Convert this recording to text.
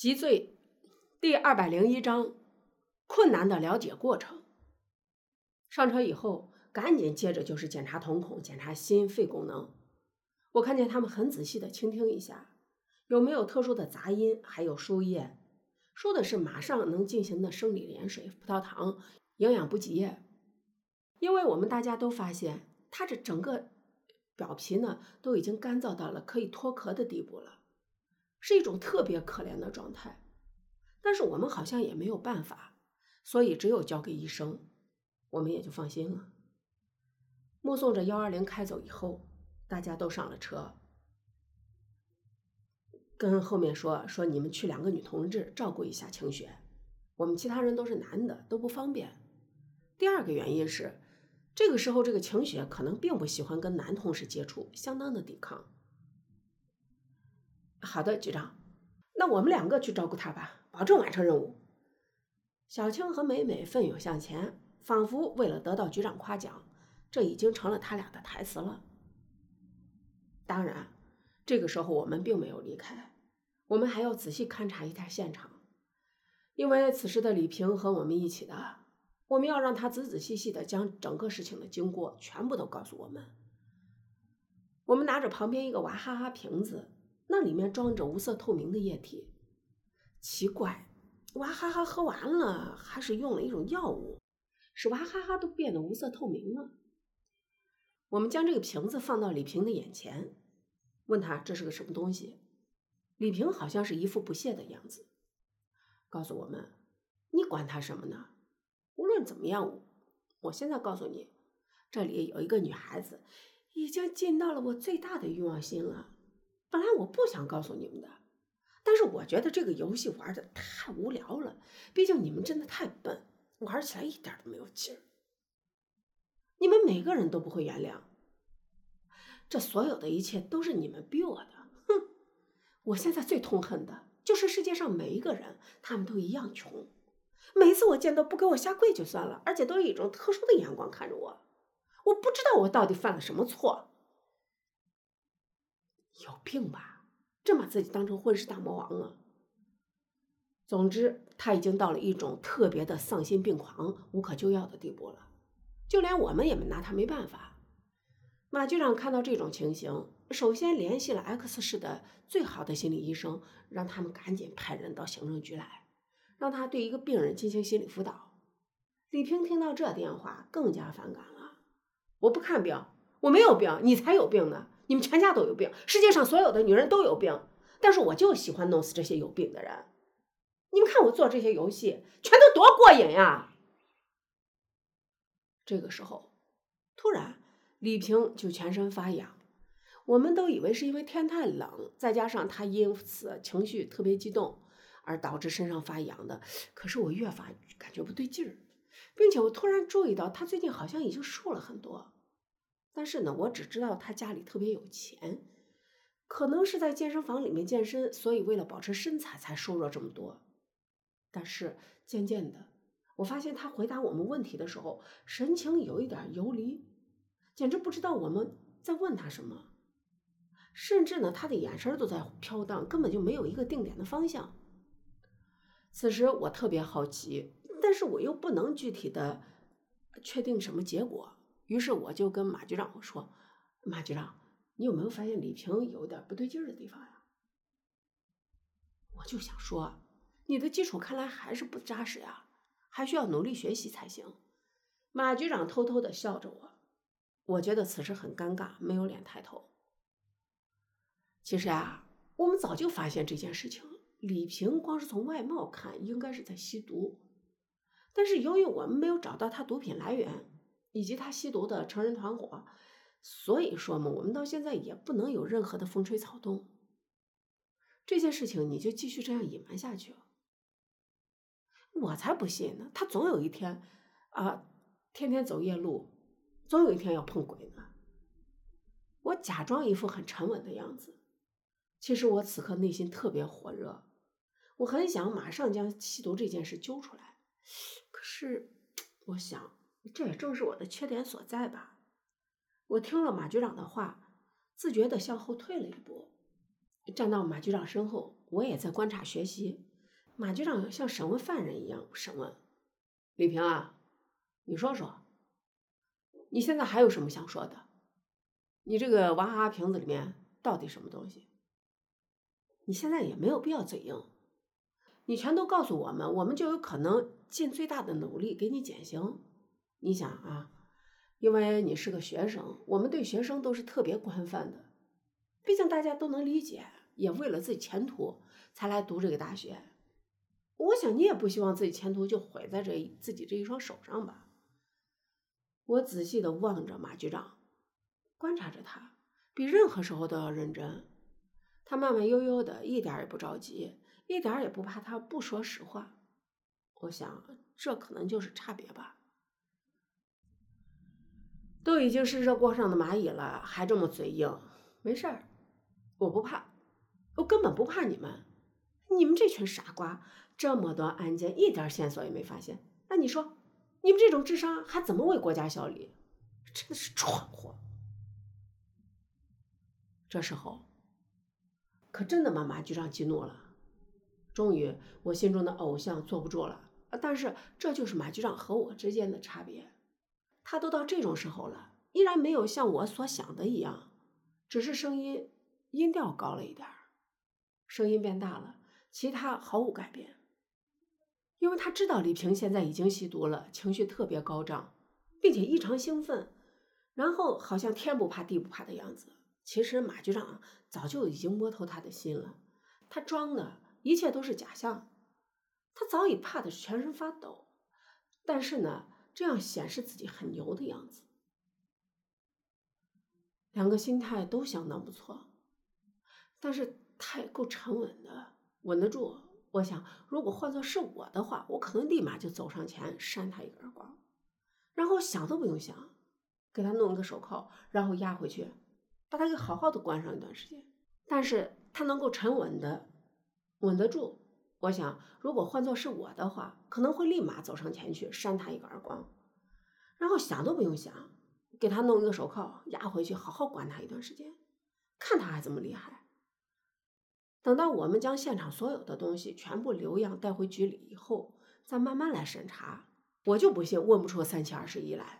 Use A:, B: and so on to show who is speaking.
A: 脊椎第二百零一章困难的了解过程。上车以后，赶紧接着就是检查瞳孔、检查心肺功能。我看见他们很仔细的倾听一下，有没有特殊的杂音，还有输液，输的是马上能进行的生理盐水、葡萄糖、营养补给液。因为我们大家都发现，他这整个表皮呢都已经干燥到了可以脱壳的地步了，是一种特别可怜的状态。但是我们好像也没有办法，所以只有交给医生，我们也就放心了。目送着幺二零开走以后。大家都上了车，跟后面说说你们去两个女同志照顾一下晴雪，我们其他人都是男的，都不方便。第二个原因是，这个时候这个晴雪可能并不喜欢跟男同事接触，相当的抵抗。好的，局长，那我们两个去照顾他吧，保证完成任务。小青和美美奋勇向前，仿佛为了得到局长夸奖，这已经成了他俩的台词了。当然，这个时候我们并没有离开，我们还要仔细勘察一下现场，因为此时的李平和我们一起的，我们要让他仔仔细细的将整个事情的经过全部都告诉我们。我们拿着旁边一个娃哈哈瓶子，那里面装着无色透明的液体。奇怪，娃哈哈喝完了，还是用了一种药物，使娃哈哈都变得无色透明了。我们将这个瓶子放到李平的眼前。问他这是个什么东西，李平好像是一副不屑的样子，告诉我们：“你管他什么呢？无论怎么样，我现在告诉你，这里有一个女孩子，已经尽到了我最大的欲望心了。本来我不想告诉你们的，但是我觉得这个游戏玩的太无聊了。毕竟你们真的太笨，玩起来一点都没有劲儿。你们每个人都不会原谅。”这所有的一切都是你们逼我的，哼！我现在最痛恨的就是世界上每一个人，他们都一样穷。每次我见到不给我下跪就算了，而且都以一种特殊的眼光看着我。我不知道我到底犯了什么错。有病吧？真把自己当成混世大魔王了。总之，他已经到了一种特别的丧心病狂、无可救药的地步了，就连我们也没拿他没办法。马局长看到这种情形，首先联系了 X 市的最好的心理医生，让他们赶紧派人到行政局来，让他对一个病人进行心理辅导。李平听到这电话更加反感了：“我不看病，我没有病，你才有病呢！你们全家都有病，世界上所有的女人都有病，但是我就喜欢弄死这些有病的人。你们看我做这些游戏，全都多过瘾呀！”这个时候，突然。李平就全身发痒，我们都以为是因为天太冷，再加上他因此情绪特别激动，而导致身上发痒的。可是我越发感觉不对劲儿，并且我突然注意到他最近好像已经瘦了很多。但是呢，我只知道他家里特别有钱，可能是在健身房里面健身，所以为了保持身材才瘦了这么多。但是渐渐的，我发现他回答我们问题的时候，神情有一点游离。简直不知道我们在问他什么，甚至呢，他的眼神都在飘荡，根本就没有一个定点的方向。此时我特别好奇，但是我又不能具体的确定什么结果，于是我就跟马局长我说：“马局长，你有没有发现李平有点不对劲的地方呀？”我就想说，你的基础看来还是不扎实呀，还需要努力学习才行。马局长偷偷的笑着我。我觉得此时很尴尬，没有脸抬头。其实啊，我们早就发现这件事情。李平光是从外貌看，应该是在吸毒，但是由于我们没有找到他毒品来源以及他吸毒的成人团伙，所以说嘛，我们到现在也不能有任何的风吹草动。这件事情你就继续这样隐瞒下去，我才不信呢！他总有一天啊，天天走夜路。总有一天要碰鬼呢。我假装一副很沉稳的样子，其实我此刻内心特别火热，我很想马上将吸毒这件事揪出来。可是，我想这也正是我的缺点所在吧。我听了马局长的话，自觉的向后退了一步，站到马局长身后，我也在观察学习，马局长像审问犯人一样审问李平啊，你说说，你现在还有什么想说的？你这个娃哈哈瓶子里面到底什么东西？你现在也没有必要嘴硬，你全都告诉我们，我们就有可能尽最大的努力给你减刑。你想啊，因为你是个学生，我们对学生都是特别宽泛的，毕竟大家都能理解，也为了自己前途才来读这个大学。我想你也不希望自己前途就毁在这自己这一双手上吧。我仔细的望着马局长，观察着他，比任何时候都要认真。他慢慢悠悠的，一点也不着急，一点也不怕他不说实话。我想，这可能就是差别吧。都已经是热锅上的蚂蚁了，还这么嘴硬？没事儿，我不怕，我根本不怕你们。你们这群傻瓜！这么多案件，一点线索也没发现。那你说，你们这种智商还怎么为国家效力？真的是蠢货！这时候，可真的把马局长激怒了。终于，我心中的偶像坐不住了。但是，这就是马局长和我之间的差别。他都到这种时候了，依然没有像我所想的一样，只是声音音调高了一点声音变大了，其他毫无改变。因为他知道李平现在已经吸毒了，情绪特别高涨，并且异常兴奋，然后好像天不怕地不怕的样子。其实马局长早就已经摸透他的心了，他装的一切都是假象，他早已怕的全身发抖，但是呢，这样显示自己很牛的样子。两个心态都相当不错，但是他也够沉稳的，稳得住。我想，如果换做是我的话，我可能立马就走上前扇他一个耳光，然后想都不用想，给他弄一个手铐，然后压回去，把他给好好的关上一段时间。但是他能够沉稳的稳得住，我想，如果换做是我的话，可能会立马走上前去扇他一个耳光，然后想都不用想，给他弄一个手铐押回去，好好关他一段时间，看他还怎么厉害。等到我们将现场所有的东西全部留样带回局里以后，再慢慢来审查。我就不信问不出三七二十一来。